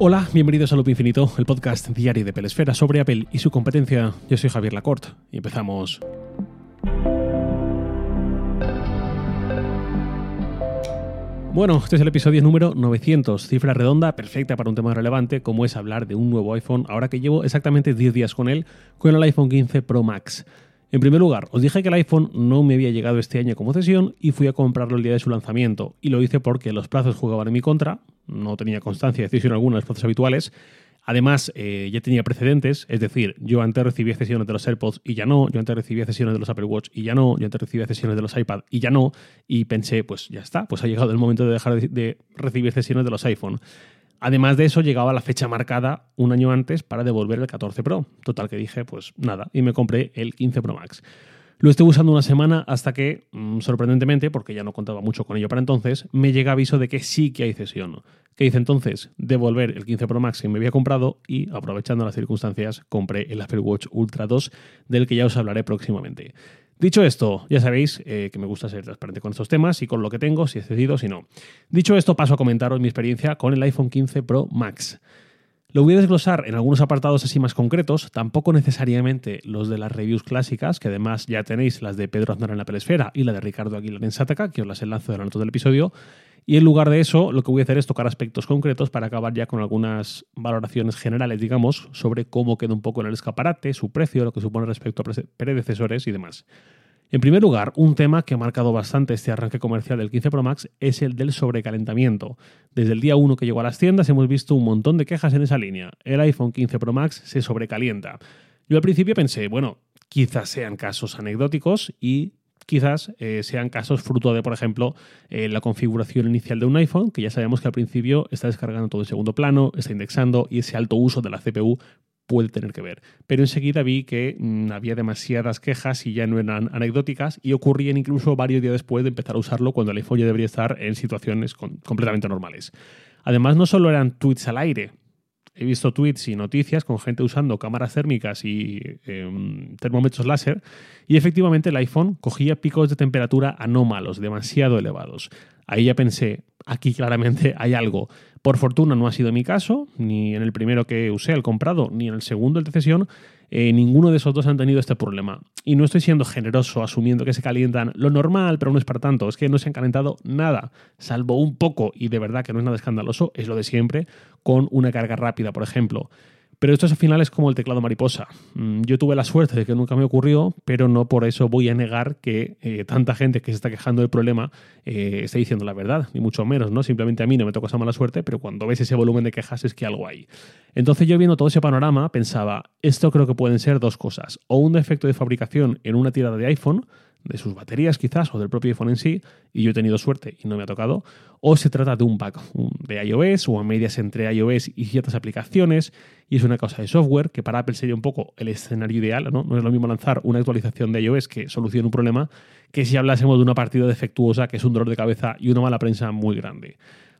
Hola, bienvenidos a Loop Infinito, el podcast diario de Pelesfera sobre Apple y su competencia. Yo soy Javier Lacorte y empezamos. Bueno, este es el episodio número 900, cifra redonda perfecta para un tema relevante como es hablar de un nuevo iPhone, ahora que llevo exactamente 10 días con él, con el iPhone 15 Pro Max. En primer lugar, os dije que el iPhone no me había llegado este año como cesión y fui a comprarlo el día de su lanzamiento, y lo hice porque los plazos jugaban en mi contra, no tenía constancia de decisión alguna de los plazos habituales, Además, eh, ya tenía precedentes, es decir, yo antes recibía cesiones de los AirPods y ya no, yo antes recibía cesiones de los Apple Watch y ya no, yo antes recibía cesiones de los iPad y ya no, y pensé, pues ya está, pues ha llegado el momento de dejar de recibir cesiones de los iPhone. Además de eso, llegaba la fecha marcada un año antes para devolver el 14 Pro. Total que dije, pues nada, y me compré el 15 Pro Max. Lo estuve usando una semana hasta que, mm, sorprendentemente, porque ya no contaba mucho con ello para entonces, me llega aviso de que sí que hay cesión. ¿Qué hice entonces? Devolver el 15 Pro Max que me había comprado y, aprovechando las circunstancias, compré el Apple Watch Ultra 2, del que ya os hablaré próximamente. Dicho esto, ya sabéis eh, que me gusta ser transparente con estos temas y con lo que tengo, si he cedido, si no. Dicho esto, paso a comentaros mi experiencia con el iPhone 15 Pro Max. Lo voy a desglosar en algunos apartados así más concretos, tampoco necesariamente los de las reviews clásicas, que además ya tenéis las de Pedro Aznar en la Pelesfera y la de Ricardo Aguilar en Sataka, que os las enlazo en la nota del episodio. Y en lugar de eso, lo que voy a hacer es tocar aspectos concretos para acabar ya con algunas valoraciones generales, digamos, sobre cómo queda un poco en el escaparate, su precio, lo que supone respecto a predecesores y demás. En primer lugar, un tema que ha marcado bastante este arranque comercial del 15 Pro Max es el del sobrecalentamiento. Desde el día 1 que llegó a las tiendas hemos visto un montón de quejas en esa línea. El iPhone 15 Pro Max se sobrecalienta. Yo al principio pensé, bueno, quizás sean casos anecdóticos y quizás eh, sean casos fruto de, por ejemplo, eh, la configuración inicial de un iPhone, que ya sabemos que al principio está descargando todo en segundo plano, está indexando y ese alto uso de la CPU puede tener que ver. Pero enseguida vi que mm, había demasiadas quejas y ya no eran anecdóticas y ocurrían incluso varios días después de empezar a usarlo cuando el iPhone ya debería estar en situaciones completamente normales. Además, no solo eran tweets al aire, he visto tweets y noticias con gente usando cámaras térmicas y em, termómetros láser y efectivamente el iPhone cogía picos de temperatura anómalos, demasiado elevados. Ahí ya pensé, aquí claramente hay algo. Por fortuna no ha sido mi caso, ni en el primero que usé el comprado, ni en el segundo el de cesión. Eh, ninguno de esos dos han tenido este problema. Y no estoy siendo generoso asumiendo que se calientan lo normal, pero no es para tanto. Es que no se han calentado nada, salvo un poco, y de verdad que no es nada escandaloso, es lo de siempre, con una carga rápida, por ejemplo. Pero esto al final es como el teclado mariposa. Mm, yo tuve la suerte de que nunca me ocurrió, pero no por eso voy a negar que eh, tanta gente que se está quejando del problema eh, esté diciendo la verdad, ni mucho menos, ¿no? Simplemente a mí no me toca esa mala suerte, pero cuando ves ese volumen de quejas es que algo hay. Entonces yo viendo todo ese panorama pensaba, esto creo que pueden ser dos cosas, o un defecto de fabricación en una tirada de iPhone, de sus baterías quizás o del propio iPhone en sí, y yo he tenido suerte y no me ha tocado, o se trata de un bug de iOS o a medias entre iOS y ciertas aplicaciones, y es una cosa de software que para Apple sería un poco el escenario ideal, ¿no? No es lo mismo lanzar una actualización de iOS que solucione un problema que si hablásemos de una partida defectuosa que es un dolor de cabeza y una mala prensa muy grande.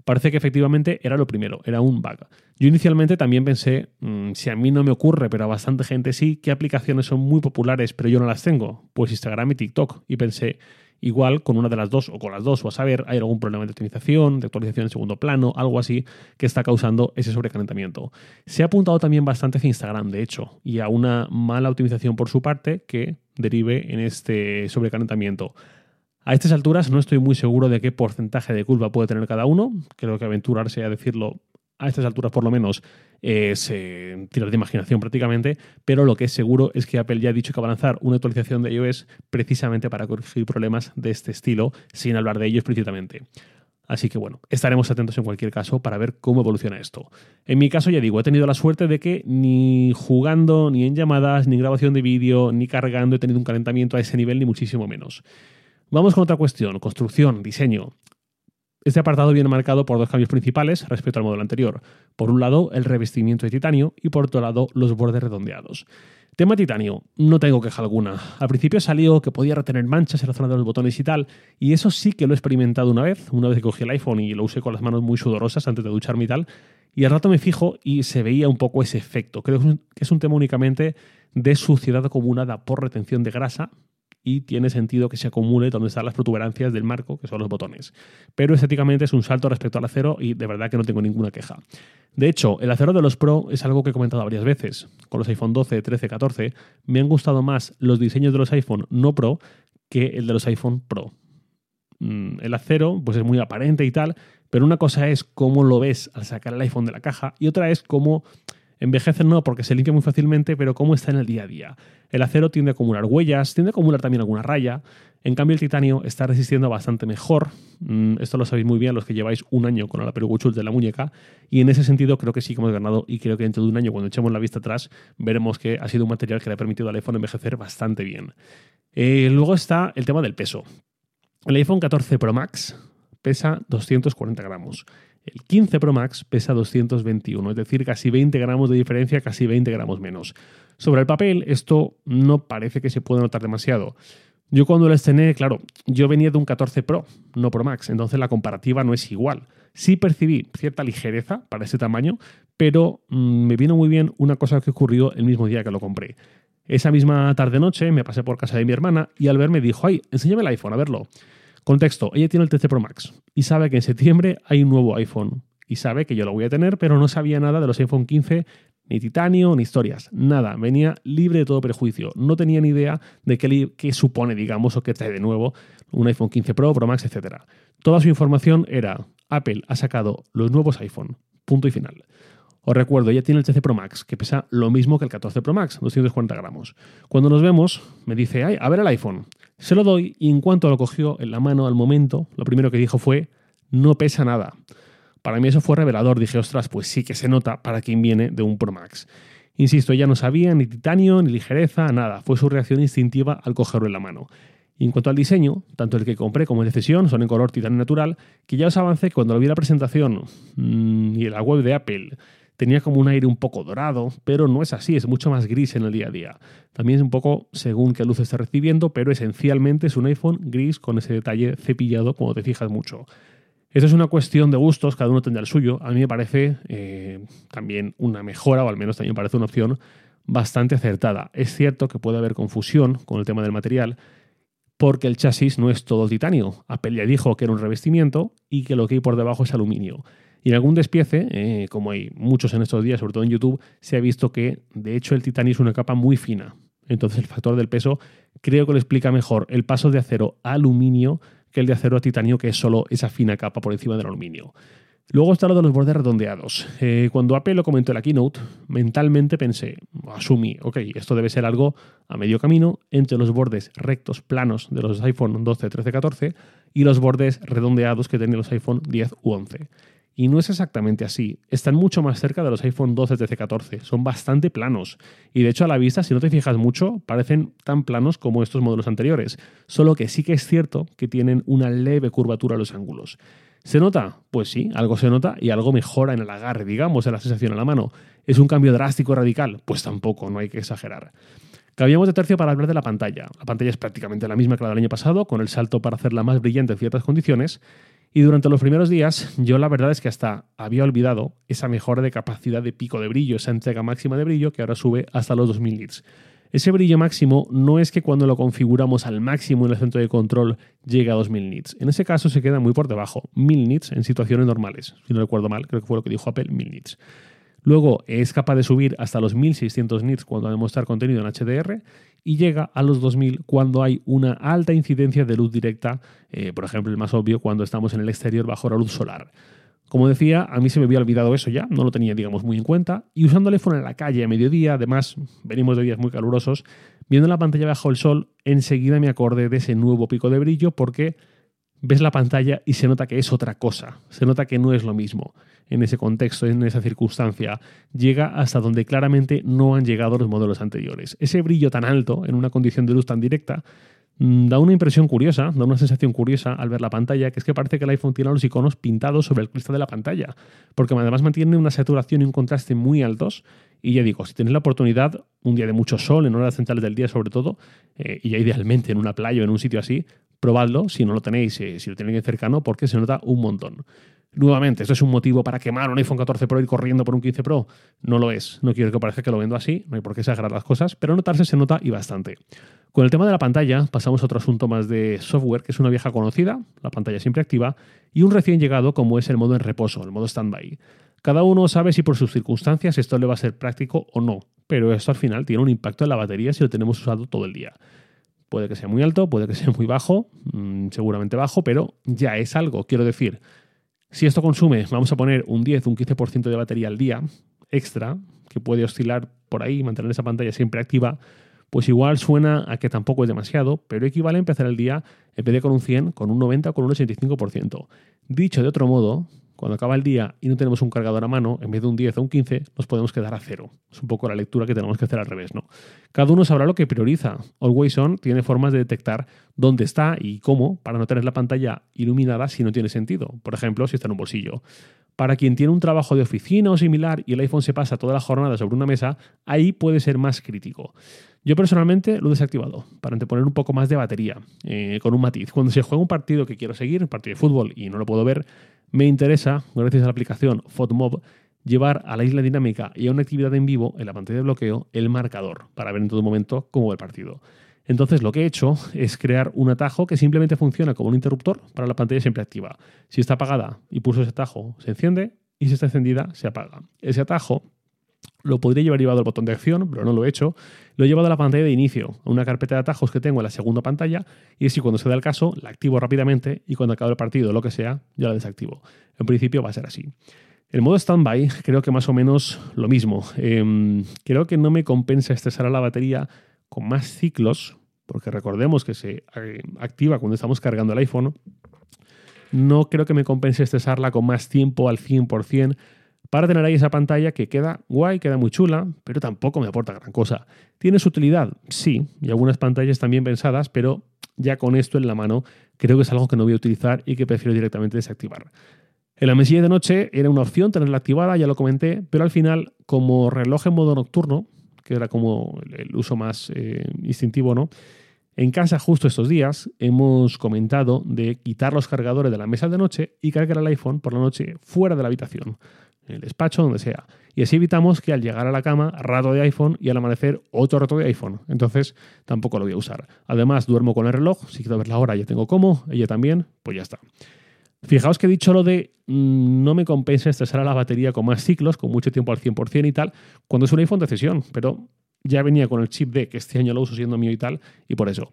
Parece que efectivamente era lo primero, era un bug. Yo inicialmente también pensé, mm, si a mí no me ocurre, pero a bastante gente sí, ¿qué aplicaciones son muy populares pero yo no las tengo? Pues Instagram y TikTok. Y pensé, igual con una de las dos o con las dos, o a saber, hay algún problema de optimización, de actualización en segundo plano, algo así que está causando ese sobrecalentamiento. Se ha apuntado también bastante hacia Instagram, de hecho, y a una mala optimización por su parte que derive en este sobrecalentamiento. A estas alturas no estoy muy seguro de qué porcentaje de culpa puede tener cada uno. Creo que aventurarse a decirlo a estas alturas por lo menos es eh, tirar de imaginación prácticamente, pero lo que es seguro es que Apple ya ha dicho que va a lanzar una actualización de iOS precisamente para corregir problemas de este estilo, sin hablar de ello explícitamente. Así que bueno, estaremos atentos en cualquier caso para ver cómo evoluciona esto. En mi caso, ya digo, he tenido la suerte de que ni jugando, ni en llamadas, ni en grabación de vídeo, ni cargando he tenido un calentamiento a ese nivel, ni muchísimo menos. Vamos con otra cuestión, construcción, diseño. Este apartado viene marcado por dos cambios principales respecto al modelo anterior. Por un lado, el revestimiento de titanio y por otro lado, los bordes redondeados. Tema titanio, no tengo queja alguna. Al principio salió que podía retener manchas en la zona de los botones y tal, y eso sí que lo he experimentado una vez, una vez que cogí el iPhone y lo usé con las manos muy sudorosas antes de ducharme y tal, y al rato me fijo y se veía un poco ese efecto. Creo que es un tema únicamente de suciedad acumulada por retención de grasa, y tiene sentido que se acumule donde están las protuberancias del marco, que son los botones. Pero estéticamente es un salto respecto al acero y de verdad que no tengo ninguna queja. De hecho, el acero de los Pro es algo que he comentado varias veces. Con los iPhone 12, 13, 14 me han gustado más los diseños de los iPhone no Pro que el de los iPhone Pro. Mm, el acero pues es muy aparente y tal, pero una cosa es cómo lo ves al sacar el iPhone de la caja y otra es cómo envejece no porque se limpia muy fácilmente, pero cómo está en el día a día. El acero tiende a acumular huellas, tiende a acumular también alguna raya. En cambio, el titanio está resistiendo bastante mejor. Mm, esto lo sabéis muy bien los que lleváis un año con la peruguchul de la muñeca. Y en ese sentido creo que sí que hemos ganado y creo que dentro de un año, cuando echemos la vista atrás, veremos que ha sido un material que le ha permitido al iPhone envejecer bastante bien. Eh, luego está el tema del peso. El iPhone 14 Pro Max pesa 240 gramos. El 15 Pro Max pesa 221, es decir, casi 20 gramos de diferencia, casi 20 gramos menos. Sobre el papel, esto no parece que se pueda notar demasiado. Yo cuando lo estrené, claro, yo venía de un 14 Pro, no Pro Max, entonces la comparativa no es igual. Sí percibí cierta ligereza para ese tamaño, pero mm, me vino muy bien una cosa que ocurrió el mismo día que lo compré. Esa misma tarde-noche me pasé por casa de mi hermana y al verme dijo, ay, enséñame el iPhone, a verlo. Contexto, ella tiene el 13 Pro Max y sabe que en septiembre hay un nuevo iPhone. Y sabe que yo lo voy a tener, pero no sabía nada de los iPhone 15, ni titanio, ni historias. Nada, venía libre de todo prejuicio. No tenía ni idea de qué, qué supone, digamos, o qué trae de nuevo un iPhone 15 Pro, Pro Max, etc. Toda su información era, Apple ha sacado los nuevos iPhone, punto y final. Os recuerdo, ella tiene el 13 Pro Max, que pesa lo mismo que el 14 Pro Max, 240 gramos. Cuando nos vemos, me dice, ay, a ver el iPhone. Se lo doy y en cuanto lo cogió en la mano al momento, lo primero que dijo fue, no pesa nada. Para mí eso fue revelador. Dije, ostras, pues sí que se nota para quien viene de un Pro Max. Insisto, ella no sabía ni titanio, ni ligereza, nada. Fue su reacción instintiva al cogerlo en la mano. Y en cuanto al diseño, tanto el que compré como el de cesión son en color titanio natural, que ya os avancé cuando lo vi la presentación mmm, y en la web de Apple tenía como un aire un poco dorado, pero no es así, es mucho más gris en el día a día. También es un poco según qué luz esté recibiendo, pero esencialmente es un iPhone gris con ese detalle cepillado cuando te fijas mucho. Esto es una cuestión de gustos, cada uno tendrá el suyo. A mí me parece eh, también una mejora, o al menos también me parece una opción bastante acertada. Es cierto que puede haber confusión con el tema del material, porque el chasis no es todo titanio. Apple ya dijo que era un revestimiento y que lo que hay por debajo es aluminio. Y en algún despiece, eh, como hay muchos en estos días, sobre todo en YouTube, se ha visto que de hecho el titanio es una capa muy fina. Entonces el factor del peso creo que lo explica mejor el paso de acero a aluminio que el de acero a titanio, que es solo esa fina capa por encima del aluminio. Luego está lo de los bordes redondeados. Eh, cuando Apple lo comentó en la keynote, mentalmente pensé, asumí, ok, esto debe ser algo a medio camino entre los bordes rectos planos de los iPhone 12, 13, 14 y los bordes redondeados que tenían los iPhone 10 u 11. Y no es exactamente así. Están mucho más cerca de los iPhone 12, 13, 14. Son bastante planos. Y de hecho a la vista, si no te fijas mucho, parecen tan planos como estos modelos anteriores. Solo que sí que es cierto que tienen una leve curvatura a los ángulos. ¿Se nota? Pues sí, algo se nota y algo mejora en el agarre, digamos, en la sensación a la mano. ¿Es un cambio drástico y radical? Pues tampoco, no hay que exagerar. Cambiamos de tercio para hablar de la pantalla. La pantalla es prácticamente la misma que la del año pasado, con el salto para hacerla más brillante en ciertas condiciones. Y durante los primeros días, yo la verdad es que hasta había olvidado esa mejora de capacidad de pico de brillo, esa entrega máxima de brillo que ahora sube hasta los 2000 nits. Ese brillo máximo no es que cuando lo configuramos al máximo en el centro de control llegue a 2000 nits. En ese caso se queda muy por debajo, 1000 nits en situaciones normales. Si no recuerdo mal, creo que fue lo que dijo Apple, 1000 nits. Luego es capaz de subir hasta los 1600 nits cuando hay mostrar contenido en HDR y llega a los 2000 cuando hay una alta incidencia de luz directa, eh, por ejemplo, el más obvio cuando estamos en el exterior bajo la luz solar. Como decía, a mí se me había olvidado eso ya, no lo tenía, digamos, muy en cuenta. Y usando el iPhone en la calle a mediodía, además, venimos de días muy calurosos, viendo la pantalla bajo el sol, enseguida me acordé de ese nuevo pico de brillo porque ves la pantalla y se nota que es otra cosa, se nota que no es lo mismo en ese contexto, en esa circunstancia, llega hasta donde claramente no han llegado los modelos anteriores. Ese brillo tan alto en una condición de luz tan directa mm, da una impresión curiosa, da una sensación curiosa al ver la pantalla, que es que parece que el iPhone tiene los iconos pintados sobre el cristal de la pantalla, porque además mantiene una saturación y un contraste muy altos. Y ya digo, si tenéis la oportunidad, un día de mucho sol, en horas centrales del día sobre todo, eh, y ya idealmente en una playa o en un sitio así, probadlo si no lo tenéis, si lo tenéis cercano, porque se nota un montón. Nuevamente, ¿esto es un motivo para quemar un iPhone 14 Pro y ir corriendo por un 15 Pro? No lo es. No quiero que parezca que lo vendo así, no hay por qué exagerar las cosas, pero notarse se nota y bastante. Con el tema de la pantalla, pasamos a otro asunto más de software, que es una vieja conocida, la pantalla siempre activa, y un recién llegado como es el modo en reposo, el modo standby. Cada uno sabe si por sus circunstancias esto le va a ser práctico o no, pero esto al final tiene un impacto en la batería si lo tenemos usado todo el día. Puede que sea muy alto, puede que sea muy bajo, mm, seguramente bajo, pero ya es algo. Quiero decir, si esto consume, vamos a poner un 10, un 15% de batería al día extra, que puede oscilar por ahí, mantener esa pantalla siempre activa, pues igual suena a que tampoco es demasiado, pero equivale a empezar el día, en vez con un 100, con un 90 o con un 85%. Dicho de otro modo, cuando acaba el día y no tenemos un cargador a mano, en vez de un 10 o un 15, nos podemos quedar a cero. Es un poco la lectura que tenemos que hacer al revés, ¿no? Cada uno sabrá lo que prioriza. Always On tiene formas de detectar dónde está y cómo para no tener la pantalla iluminada si no tiene sentido. Por ejemplo, si está en un bolsillo. Para quien tiene un trabajo de oficina o similar y el iPhone se pasa toda la jornada sobre una mesa, ahí puede ser más crítico. Yo personalmente lo he desactivado para anteponer un poco más de batería, eh, con un matiz. Cuando se juega un partido que quiero seguir, un partido de fútbol, y no lo puedo ver, me interesa, gracias a la aplicación PhotoMob, llevar a la isla dinámica y a una actividad en vivo en la pantalla de bloqueo el marcador para ver en todo momento cómo va el partido. Entonces lo que he hecho es crear un atajo que simplemente funciona como un interruptor para la pantalla siempre activa. Si está apagada y pulso ese atajo, se enciende y si está encendida, se apaga. Ese atajo lo podría llevar llevado al botón de acción, pero no lo he hecho. Lo he llevado a la pantalla de inicio, a una carpeta de atajos que tengo en la segunda pantalla, y así cuando se da el caso, la activo rápidamente y cuando acabe el partido o lo que sea, ya la desactivo. En principio va a ser así. El modo standby, creo que más o menos lo mismo. Em, creo que no me compensa estresar a la batería con más ciclos, porque recordemos que se eh, activa cuando estamos cargando el iPhone. No creo que me compense estresarla con más tiempo al 100%, para tener ahí esa pantalla que queda guay, queda muy chula, pero tampoco me aporta gran cosa. ¿Tiene su utilidad? Sí, y algunas pantallas también pensadas, pero ya con esto en la mano creo que es algo que no voy a utilizar y que prefiero directamente desactivar. En la mesilla de noche era una opción tenerla activada, ya lo comenté, pero al final, como reloj en modo nocturno, que era como el uso más eh, instintivo, ¿no? En casa, justo estos días, hemos comentado de quitar los cargadores de la mesa de noche y cargar el iPhone por la noche fuera de la habitación en el despacho, donde sea. Y así evitamos que al llegar a la cama, rato de iPhone y al amanecer, otro rato de iPhone. Entonces, tampoco lo voy a usar. Además, duermo con el reloj, si quiero ver la hora, ya tengo como, ella también, pues ya está. Fijaos que he dicho lo de mm, no me compensa estresar a la batería con más ciclos, con mucho tiempo al 100% y tal, cuando es un iPhone de sesión, pero ya venía con el chip D, que este año lo uso siendo mío y tal, y por eso.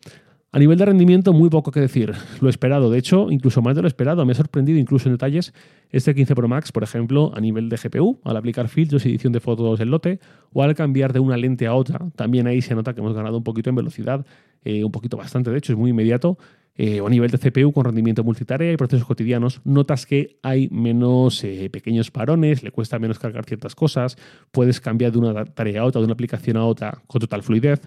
A nivel de rendimiento, muy poco que decir. Lo esperado, de hecho, incluso más de lo esperado. Me ha sorprendido incluso en detalles este 15 Pro Max, por ejemplo, a nivel de GPU, al aplicar filtros y edición de fotos en lote, o al cambiar de una lente a otra. También ahí se nota que hemos ganado un poquito en velocidad, eh, un poquito bastante, de hecho, es muy inmediato. Eh, o a nivel de CPU con rendimiento multitarea y procesos cotidianos, notas que hay menos eh, pequeños parones, le cuesta menos cargar ciertas cosas, puedes cambiar de una tarea a otra, de una aplicación a otra con total fluidez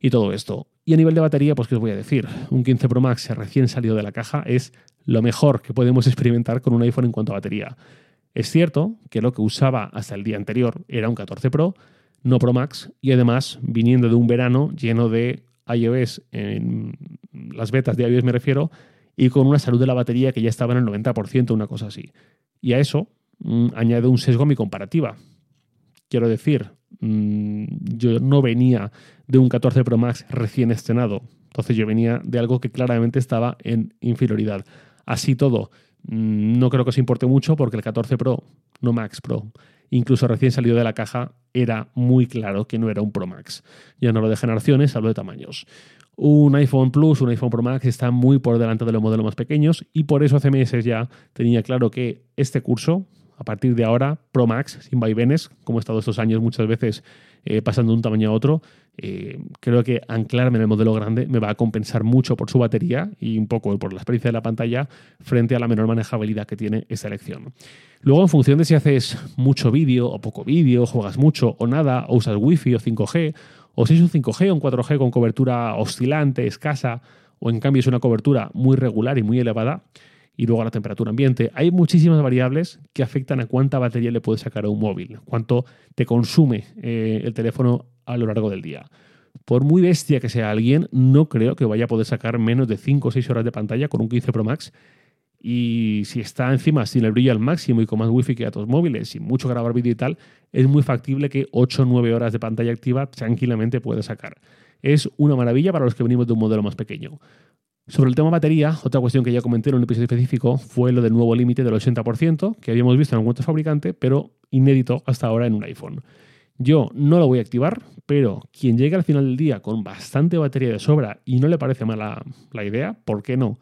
y todo esto. Y a nivel de batería, pues qué os voy a decir, un 15 Pro Max recién salido de la caja es lo mejor que podemos experimentar con un iPhone en cuanto a batería. Es cierto que lo que usaba hasta el día anterior era un 14 Pro, no Pro Max, y además viniendo de un verano lleno de iOS, en las betas de iOS me refiero, y con una salud de la batería que ya estaba en el 90%, una cosa así. Y a eso mm, añade un sesgo a mi comparativa. Quiero decir, mm, yo no venía de un 14 Pro Max recién estrenado. Entonces yo venía de algo que claramente estaba en inferioridad. Así todo, mm, no creo que os importe mucho porque el 14 Pro, no Max Pro, incluso recién salido de la caja, era muy claro que no era un Pro Max. Ya no lo de generaciones, hablo de tamaños. Un iPhone Plus, un iPhone Pro Max está muy por delante de los modelos más pequeños y por eso hace meses ya tenía claro que este curso, a partir de ahora, Pro Max, sin vaivenes, como he estado estos años muchas veces eh, pasando de un tamaño a otro, eh, creo que anclarme en el modelo grande me va a compensar mucho por su batería y un poco por la experiencia de la pantalla frente a la menor manejabilidad que tiene esta elección. Luego, en función de si haces mucho vídeo o poco vídeo, juegas mucho o nada, o usas Wi-Fi o 5G, o si es un 5G o un 4G con cobertura oscilante, escasa, o en cambio es una cobertura muy regular y muy elevada, y luego la temperatura ambiente. Hay muchísimas variables que afectan a cuánta batería le puedes sacar a un móvil, cuánto te consume eh, el teléfono a lo largo del día. Por muy bestia que sea alguien, no creo que vaya a poder sacar menos de 5 o 6 horas de pantalla con un 15 Pro Max. Y si está encima sin el brillo al máximo y con más wifi que datos móviles y mucho grabar vídeo y tal, es muy factible que 8 o 9 horas de pantalla activa tranquilamente pueda sacar. Es una maravilla para los que venimos de un modelo más pequeño. Sobre el tema batería, otra cuestión que ya comenté en un episodio específico fue lo del nuevo límite del 80%, que habíamos visto en algún otro fabricante, pero inédito hasta ahora en un iPhone. Yo no lo voy a activar, pero quien llegue al final del día con bastante batería de sobra y no le parece mala la idea, ¿por qué no?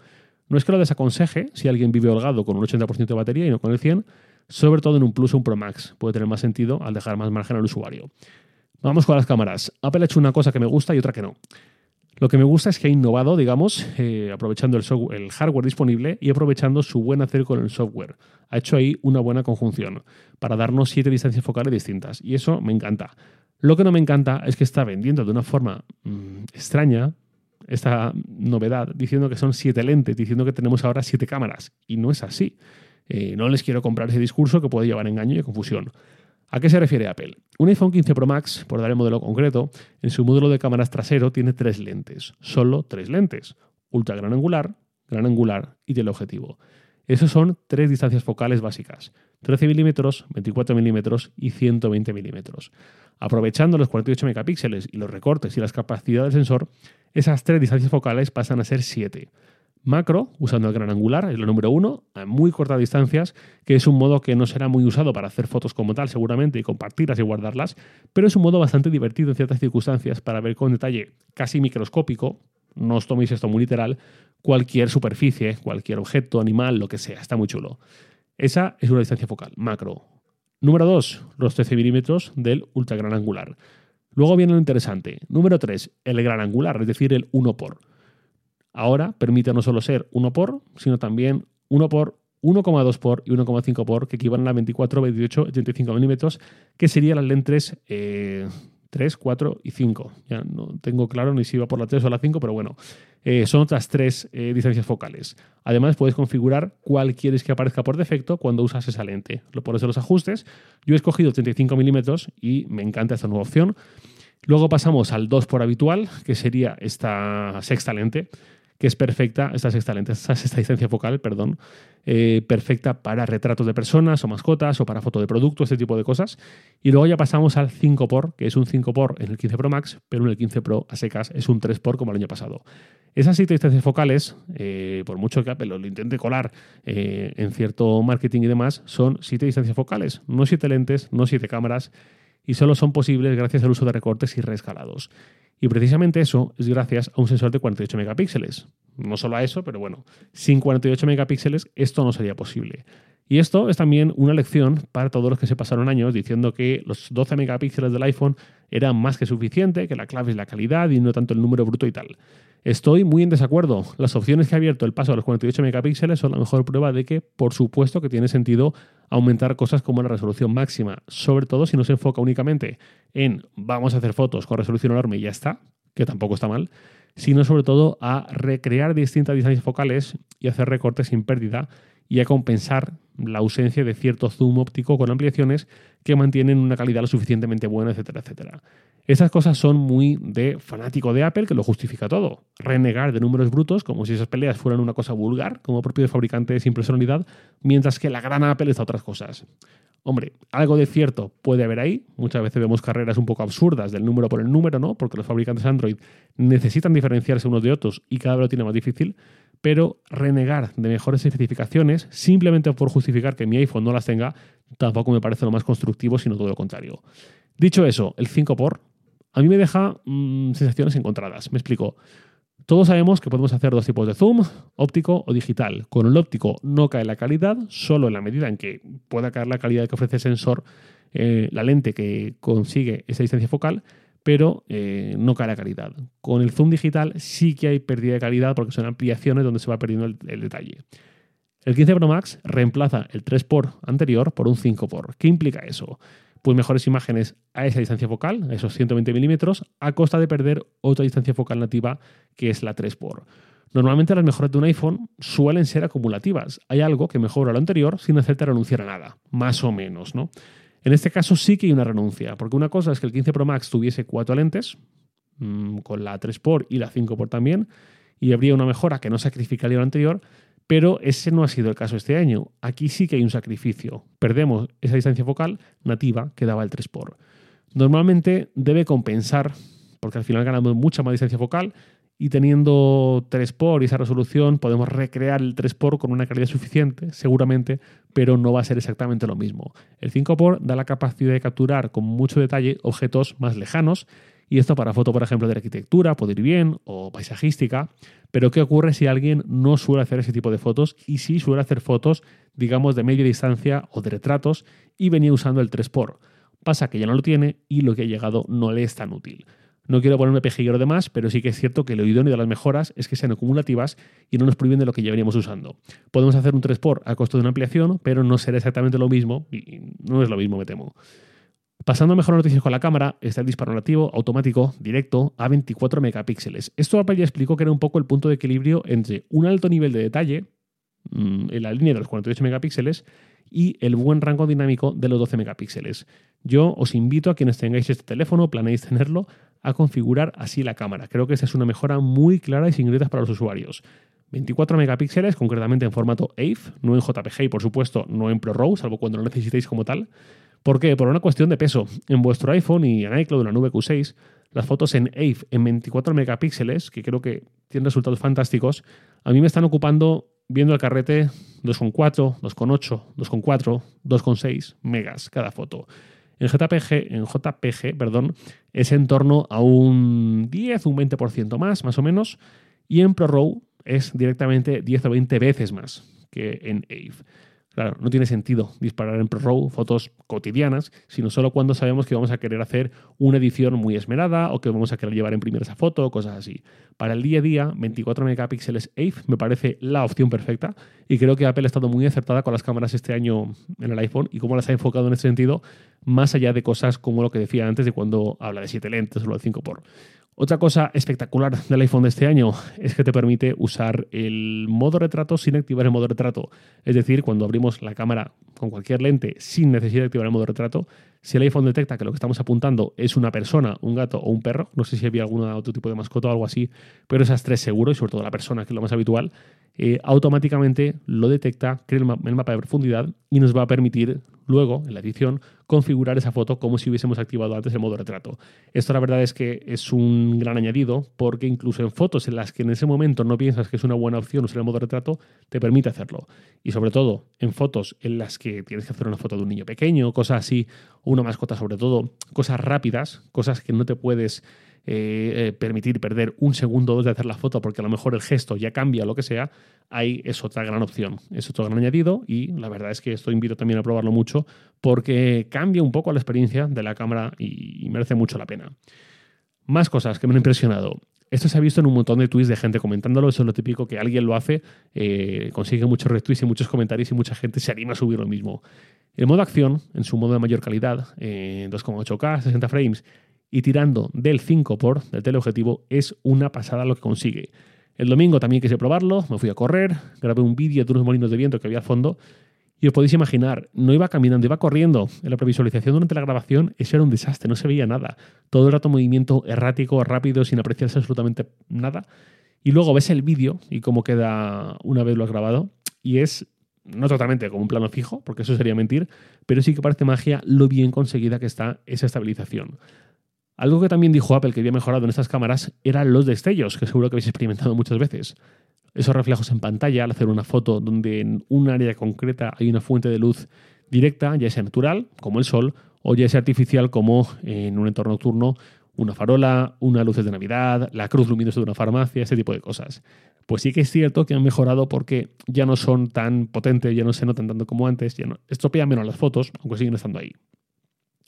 No es que lo desaconseje si alguien vive holgado con un 80% de batería y no con el 100%, sobre todo en un Plus o un Pro Max. Puede tener más sentido al dejar más margen al usuario. Vamos con las cámaras. Apple ha hecho una cosa que me gusta y otra que no. Lo que me gusta es que ha innovado, digamos, eh, aprovechando el, hardware disponible y aprovechando su buen hacer con el software. Ha hecho ahí una buena conjunción para darnos siete distancias focales distintas y eso me encanta. Lo que no me encanta es que está vendiendo de una forma mmm, extraña esta novedad, diciendo que son siete lentes, diciendo que tenemos ahora siete cámaras y no es así. Eh, no les quiero comprar ese discurso que puede llevar engaño y confusión. ¿A qué se refiere Apple? Un iPhone 15 Pro Max, por dar el modelo concreto, en su módulo de cámaras trasero tiene tres lentes, solo tres lentes, ultra gran angular, gran angular y teleobjetivo. Esos son tres distancias focales básicas, 13 mm, 24 mm y 120 mm. Aprovechando los 48 megapíxeles y los recortes y las capacidades del sensor, esas tres distancias focales pasan a ser 7 macro, usando el gran angular, es lo número uno, a muy cortas distancias, que es un modo que no será muy usado para hacer fotos como tal, seguramente, y compartirlas y guardarlas, pero es un modo bastante divertido en ciertas circunstancias para ver con detalle casi microscópico, no os toméis esto muy literal, cualquier superficie, cualquier objeto, animal, lo que sea, está muy chulo. Esa es una distancia focal, macro. Número 2, los 13 milímetros del ultra gran angular. Luego viene lo interesante. Número 3, el gran angular, es decir, el 1 por. Ahora permite no solo ser 1 por, sino también 1 por, 1,2 por y 1,5 por, que equivalen a 24, 28, 85 milímetros, que serían las lentes 3, 4 y 5. Ya no tengo claro ni si va por la 3 o la 5, pero bueno, eh, son otras tres eh, distancias focales. Además, puedes configurar cuál quieres que aparezca por defecto cuando usas esa lente. Lo pones en los ajustes. Yo he escogido 35 milímetros y me encanta esta nueva opción. Luego pasamos al 2 por habitual, que sería esta sexta lente que es perfecta, esta sexta lente, esta distancia focal, perdón, eh, perfecta para retratos de personas o mascotas o para foto de producto, este tipo de cosas. Y luego ya pasamos al 5 por, que es un 5 por en el 15 Pro Max, pero en el 15 Pro a secas es un 3 por como el año pasado. Esas siete distancias focales, eh, por mucho que Apple lo intente colar eh, en cierto marketing y demás, son siete distancias focales, no siete lentes, no siete cámaras, y solo son posibles gracias al uso de recortes y reescalados. Y precisamente eso es gracias a un sensor de 48 megapíxeles. No solo a eso, pero bueno, sin 48 megapíxeles esto no sería posible. Y esto es también una lección para todos los que se pasaron años diciendo que los 12 megapíxeles del iPhone eran más que suficiente, que la clave es la calidad y no tanto el número bruto y tal. Estoy muy en desacuerdo. Las opciones que ha abierto el paso a los 48 megapíxeles son la mejor prueba de que, por supuesto, que tiene sentido aumentar cosas como la resolución máxima, sobre todo si no se enfoca únicamente en vamos a hacer fotos con resolución enorme y ya está, que tampoco está mal, sino sobre todo a recrear distintas distancias focales y hacer recortes sin pérdida y a compensar la ausencia de cierto zoom óptico con ampliaciones que mantienen una calidad lo suficientemente buena, etcétera, etcétera. Esas cosas son muy de fanático de Apple que lo justifica todo. Renegar de números brutos como si esas peleas fueran una cosa vulgar, como propio de fabricante sin personalidad, mientras que la gran Apple está otras cosas. Hombre, algo de cierto puede haber ahí. Muchas veces vemos carreras un poco absurdas del número por el número, ¿no? Porque los fabricantes Android necesitan diferenciarse unos de otros y cada vez lo tiene más difícil. Pero renegar de mejores especificaciones simplemente por justificar que mi iPhone no las tenga tampoco me parece lo más constructivo, sino todo lo contrario. Dicho eso, el 5 por a mí me deja mm, sensaciones encontradas. Me explico. Todos sabemos que podemos hacer dos tipos de zoom, óptico o digital. Con el óptico no cae la calidad, solo en la medida en que pueda caer la calidad que ofrece el sensor, eh, la lente que consigue esa distancia focal, pero eh, no cae la calidad. Con el zoom digital sí que hay pérdida de calidad porque son ampliaciones donde se va perdiendo el, el detalle. El 15 Pro Max reemplaza el 3 x anterior por un 5 x ¿Qué implica eso? Pues mejores imágenes a esa distancia focal, a esos 120 milímetros, a costa de perder otra distancia focal nativa que es la 3 por. Normalmente las mejoras de un iPhone suelen ser acumulativas. Hay algo que mejora lo anterior sin hacerte renunciar a nada, más o menos, ¿no? En este caso sí que hay una renuncia, porque una cosa es que el 15 Pro Max tuviese cuatro lentes, mm, con la 3 por y la 5 por también, y habría una mejora que no sacrificaría lo anterior, Pero ese no ha sido el caso este año. Aquí sí que hay un sacrificio. Perdemos esa distancia focal nativa que daba el 3x. Normalmente debe compensar, porque al final ganamos mucha más distancia focal y teniendo 3 por y esa resolución podemos recrear el 3 por con una calidad suficiente, seguramente, pero no va a ser exactamente lo mismo. El 5 por da la capacidad de capturar con mucho detalle objetos más lejanos y esto para foto, por ejemplo, de arquitectura puede ir bien o paisajística, pero ¿qué ocurre si alguien no suele hacer ese tipo de fotos y sí suele hacer fotos, digamos, de media distancia o de retratos y venía usando el 3 por? Pasa que ya no lo tiene y lo que ha llegado no le es tan útil. No quiero ponerme pejiguero de más, pero sí que es cierto que lo idóneo de las mejoras es que sean acumulativas y no nos prohíben de lo que ya veníamos usando. Podemos hacer un 3 por a costo de una ampliación, pero no será exactamente lo mismo y no es lo mismo, me temo. Pasando a mejor noticias con la cámara, está el disparo nativo automático directo a 24 megapíxeles. Esto Apple ya explicó que era un poco el punto de equilibrio entre un alto nivel de detalle mm, en la línea de los 48 megapíxeles y el buen rango dinámico de los 12 megapíxeles. Yo os invito a quienes tengáis este teléfono, planeéis tenerlo, a configurar así la cámara. Creo que esta es una mejora muy clara y sin grietas para los usuarios. 24 megapíxeles, concretamente en formato AVE, no en JPG y por supuesto no en ProRAW, salvo cuando lo necesitéis como tal. ¿Por qué? Por una cuestión de peso. En vuestro iPhone y en iCloud, en la nube Q6, las fotos en AVE en 24 megapíxeles, que creo que tienen resultados fantásticos, a mí me están ocupando, viendo el carrete, 2,4, 2,8, 2,4, 2,6 megas cada foto. En JPG, en JPG perdón, es en torno a un 10, un 20% más, más o menos, y en ProRAW es directamente 10 o 20 veces más que en AVE. Claro, no tiene sentido disparar en ProRAW fotos cotidianas, sino solo cuando sabemos que vamos a querer hacer una edición muy esmerada o que vamos a querer llevar en primera esa foto cosas así. Para el día a día, 24 megapíxeles AVE me parece la opción perfecta y creo que Apple ha estado muy acertada con las cámaras este año en el iPhone y cómo las ha enfocado en ese sentido, más allá de cosas como lo que decía antes de cuando habla de 7 lentes o lo de 5 por. Otra cosa espectacular del iPhone de este año es que te permite usar el modo retrato sin activar el modo retrato. Es decir, cuando abrimos la cámara con cualquier lente sin necesidad de activar el modo retrato, si el iPhone detecta que lo que estamos apuntando es una persona, un gato o un perro, no sé si había algún otro tipo de mascota o algo así, pero esas tres seguro, y sobre todo la persona, que es lo más habitual, eh, automáticamente lo detecta, crea el, mapa de profundidad y nos va a permitir luego, en la edición, configurar esa foto como si hubiésemos activado antes el modo retrato. Esto la verdad es que es un gran añadido porque incluso en fotos en las que en ese momento no piensas que es una buena opción usar el modo retrato, te permite hacerlo. Y sobre todo en fotos en las que tienes que hacer una foto de un niño pequeño, cosas así, una mascota sobre todo, cosas rápidas, cosas que no te puedes eh, eh, permitir perder un segundo o dos de hacer la foto porque a lo mejor el gesto ya cambia lo que sea, ahí es otra gran opción, es otro gran añadido y la verdad es que esto invito también a probarlo mucho porque cambia un poco la experiencia de la cámara y, merece mucho la pena. Más cosas que me han impresionado. Esto se ha visto en un montón de tweets de gente comentándolo. Eso es lo típico que alguien lo hace, eh, consigue muchos retweets y muchos comentarios y mucha gente se anima a subir lo mismo. El modo acción, en su modo de mayor calidad, 2,8K, 60 frames, y tirando del 5 por del teleobjetivo es una pasada lo que consigue. El domingo también quise probarlo, me fui a correr, grabé un vídeo de unos molinos de viento que había al fondo y os podéis imaginar, no iba caminando, iba corriendo. En la previsualización durante la grabación eso era un desastre, no se veía nada. Todo el rato movimiento errático, rápido, sin apreciarse absolutamente nada. Y luego ves el vídeo y cómo queda una vez lo has grabado y es no totalmente como un plano fijo, porque eso sería mentir, pero sí que parece magia lo bien conseguida que está esa estabilización. Algo que también dijo Apple que había mejorado en estas cámaras eran los destellos, que seguro que habéis experimentado muchas veces. Esos reflejos en pantalla al hacer una foto donde en un área concreta hay una fuente de luz directa, ya sea natural, como el sol, o ya sea artificial, como en un entorno nocturno, una farola, unas luces de Navidad, la cruz luminosa de una farmacia, ese tipo de cosas. Pues sí que es cierto que han mejorado porque ya no son tan potentes, ya no se notan tanto como antes, ya no estropean menos las fotos, aunque siguen estando ahí.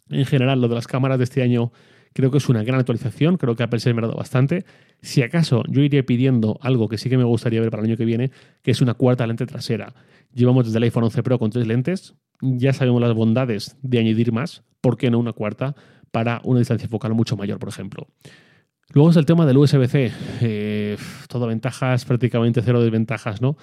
En general, lo de las cámaras de este año Creo que es una gran actualización, creo que Apple se ha mejorado bastante. Si acaso yo iría pidiendo algo que sí que me gustaría ver para el año que viene, que es una cuarta lente trasera. Llevamos desde el iPhone 11 Pro con tres lentes, ya sabemos las bondades de añadir más, ¿por qué no una cuarta para una distancia focal mucho mayor, por ejemplo? Luego es el tema del USB-C. Eh, todo ventajas, prácticamente cero desventajas, ¿no?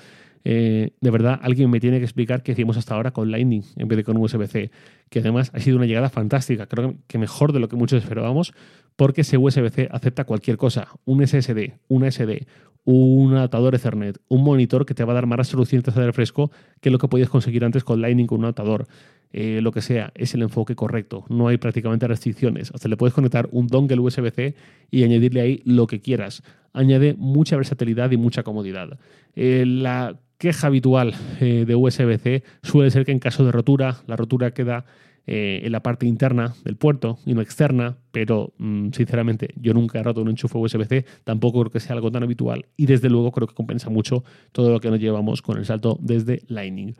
Eh, de verdad, alguien me tiene que explicar qué hicimos hasta ahora con Lightning en vez de con USB-C, que además ha sido una llegada fantástica, creo que mejor de lo que muchos esperábamos, porque ese USB-C acepta cualquier cosa, un SSD, una SD, un adaptador Ethernet, un monitor que te va a dar más resolución y de refresco que lo que podías conseguir antes con Lightning con un adaptador. Eh, lo que sea, es el enfoque correcto. No hay prácticamente restricciones. Hasta le puedes conectar un dongle USB-C y añadirle ahí lo que quieras. Añade mucha versatilidad y mucha comodidad. Eh, la queja habitual eh, de USB-C suele ser que en caso de rotura, la rotura queda en la parte interna del puerto y no externa, pero mm, sinceramente yo nunca he roto un enchufe USB-C, tampoco creo que sea algo tan habitual y desde luego creo que compensa mucho todo lo que nos llevamos con el salto desde Lightning.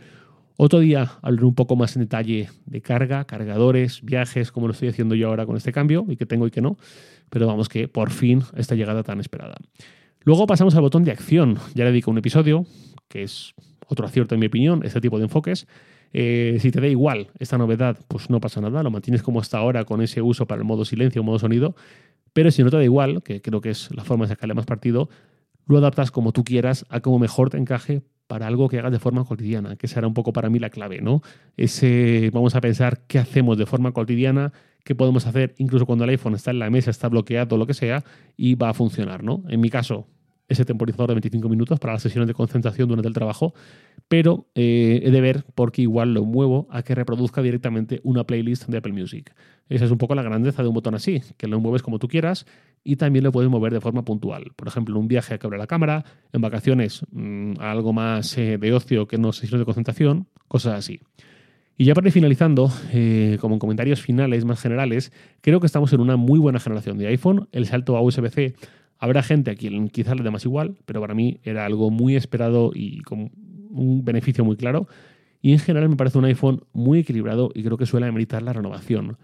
Otro día hablaré un poco más en detalle de carga, cargadores, viajes, como lo estoy haciendo yo ahora con este cambio y que tengo y que no, pero vamos que por fin esta llegada tan esperada. Luego pasamos al botón de acción. Ya le dedico un episodio, que es otro acierto en mi opinión, este tipo de enfoques. Eh, si te da igual esta novedad, pues no pasa nada, lo mantienes como hasta ahora con ese uso para el modo silencio modo sonido, pero si no te da igual, que creo que es la forma de sacarle más partido, lo adaptas como tú quieras a como mejor te encaje para algo que hagas de forma cotidiana, que será un poco para mí la clave, ¿no? Ese, vamos a pensar qué hacemos de forma cotidiana, qué podemos hacer incluso cuando el iPhone está en la mesa, está bloqueado, lo que sea, y va a funcionar, ¿no? En mi caso, ese temporizador de 25 minutos para las sesiones de concentración durante el trabajo, pero eh, he de ver porque igual lo muevo a que reproduzca directamente una playlist de Apple Music. Esa es un poco la grandeza de un botón así, que lo mueves como tú quieras y también lo puedes mover de forma puntual. Por ejemplo, en un viaje a que abre la cámara, en vacaciones mm, algo más eh, de ocio que no sesiones de concentración, cosas así. Y ya para ir finalizando, eh, como en comentarios finales más generales, creo que estamos en una muy buena generación de iPhone. El salto a USB-C Habrá gente a quien quizás le dé más igual, pero para mí era algo muy esperado y con un beneficio muy claro. Y en general me parece un iPhone muy equilibrado y creo que suele ameritar la renovación.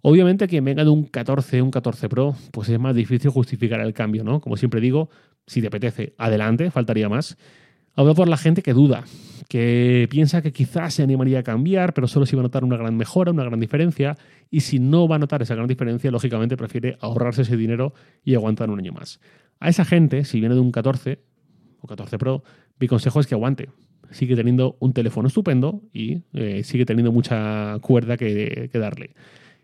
Obviamente que venga de un 14, un 14 Pro, pues es más difícil justificar el cambio, ¿no? Como siempre digo, si te apetece, adelante, faltaría más. Hablo por la gente que duda, que piensa que quizás se animaría a cambiar, pero solo si va a notar una gran mejora, una gran diferencia, y si no va a notar esa gran diferencia, lógicamente prefiere ahorrarse ese dinero y aguantar un año más. A esa gente, si viene de un 14 o 14 Pro, mi consejo es que aguante. Sigue teniendo un teléfono estupendo y eh, sigue teniendo mucha cuerda que, darle.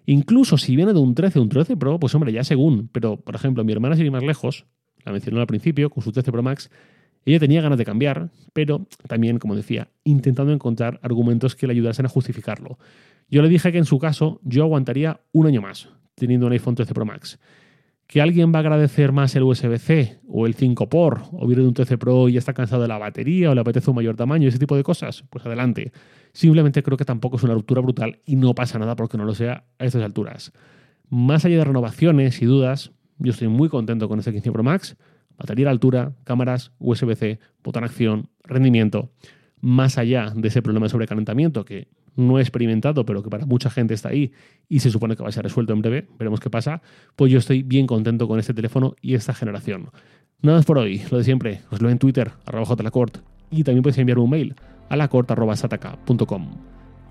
Incluso si viene de un 13 o un 13 Pro, pues hombre, ya según. Pero, por ejemplo, mi hermana sigue más lejos, la mencionó al principio, con su 13 Pro Max, ella tenía ganas de cambiar, pero también, como decía, intentando encontrar argumentos que le ayudasen a justificarlo. Yo le dije que en su caso yo aguantaría un año más, teniendo un iPhone 13 Pro Max. ¿Que alguien va a agradecer más el USB-C o el 5 por o viene de un 13 Pro y ya está cansado de la batería o le apetece un mayor tamaño, ese tipo de cosas? Pues adelante. Simplemente creo que tampoco es una ruptura brutal y no pasa nada porque no lo sea a estas alturas. Más allá de renovaciones y dudas, yo estoy muy contento con este 15 Pro Max batería a altura, cámaras, USB-C, botón acción, rendimiento. Más allá de ese problema de sobrecalentamiento que no he experimentado, pero que para mucha gente está ahí y se supone que va a ser resuelto en breve, veremos qué pasa, pues yo estoy bien contento con este teléfono y esta generación. Nada más por hoy, lo de siempre, os lo en Twitter, arroba jlacort, y también podéis enviar un mail a lacort.sataka.com.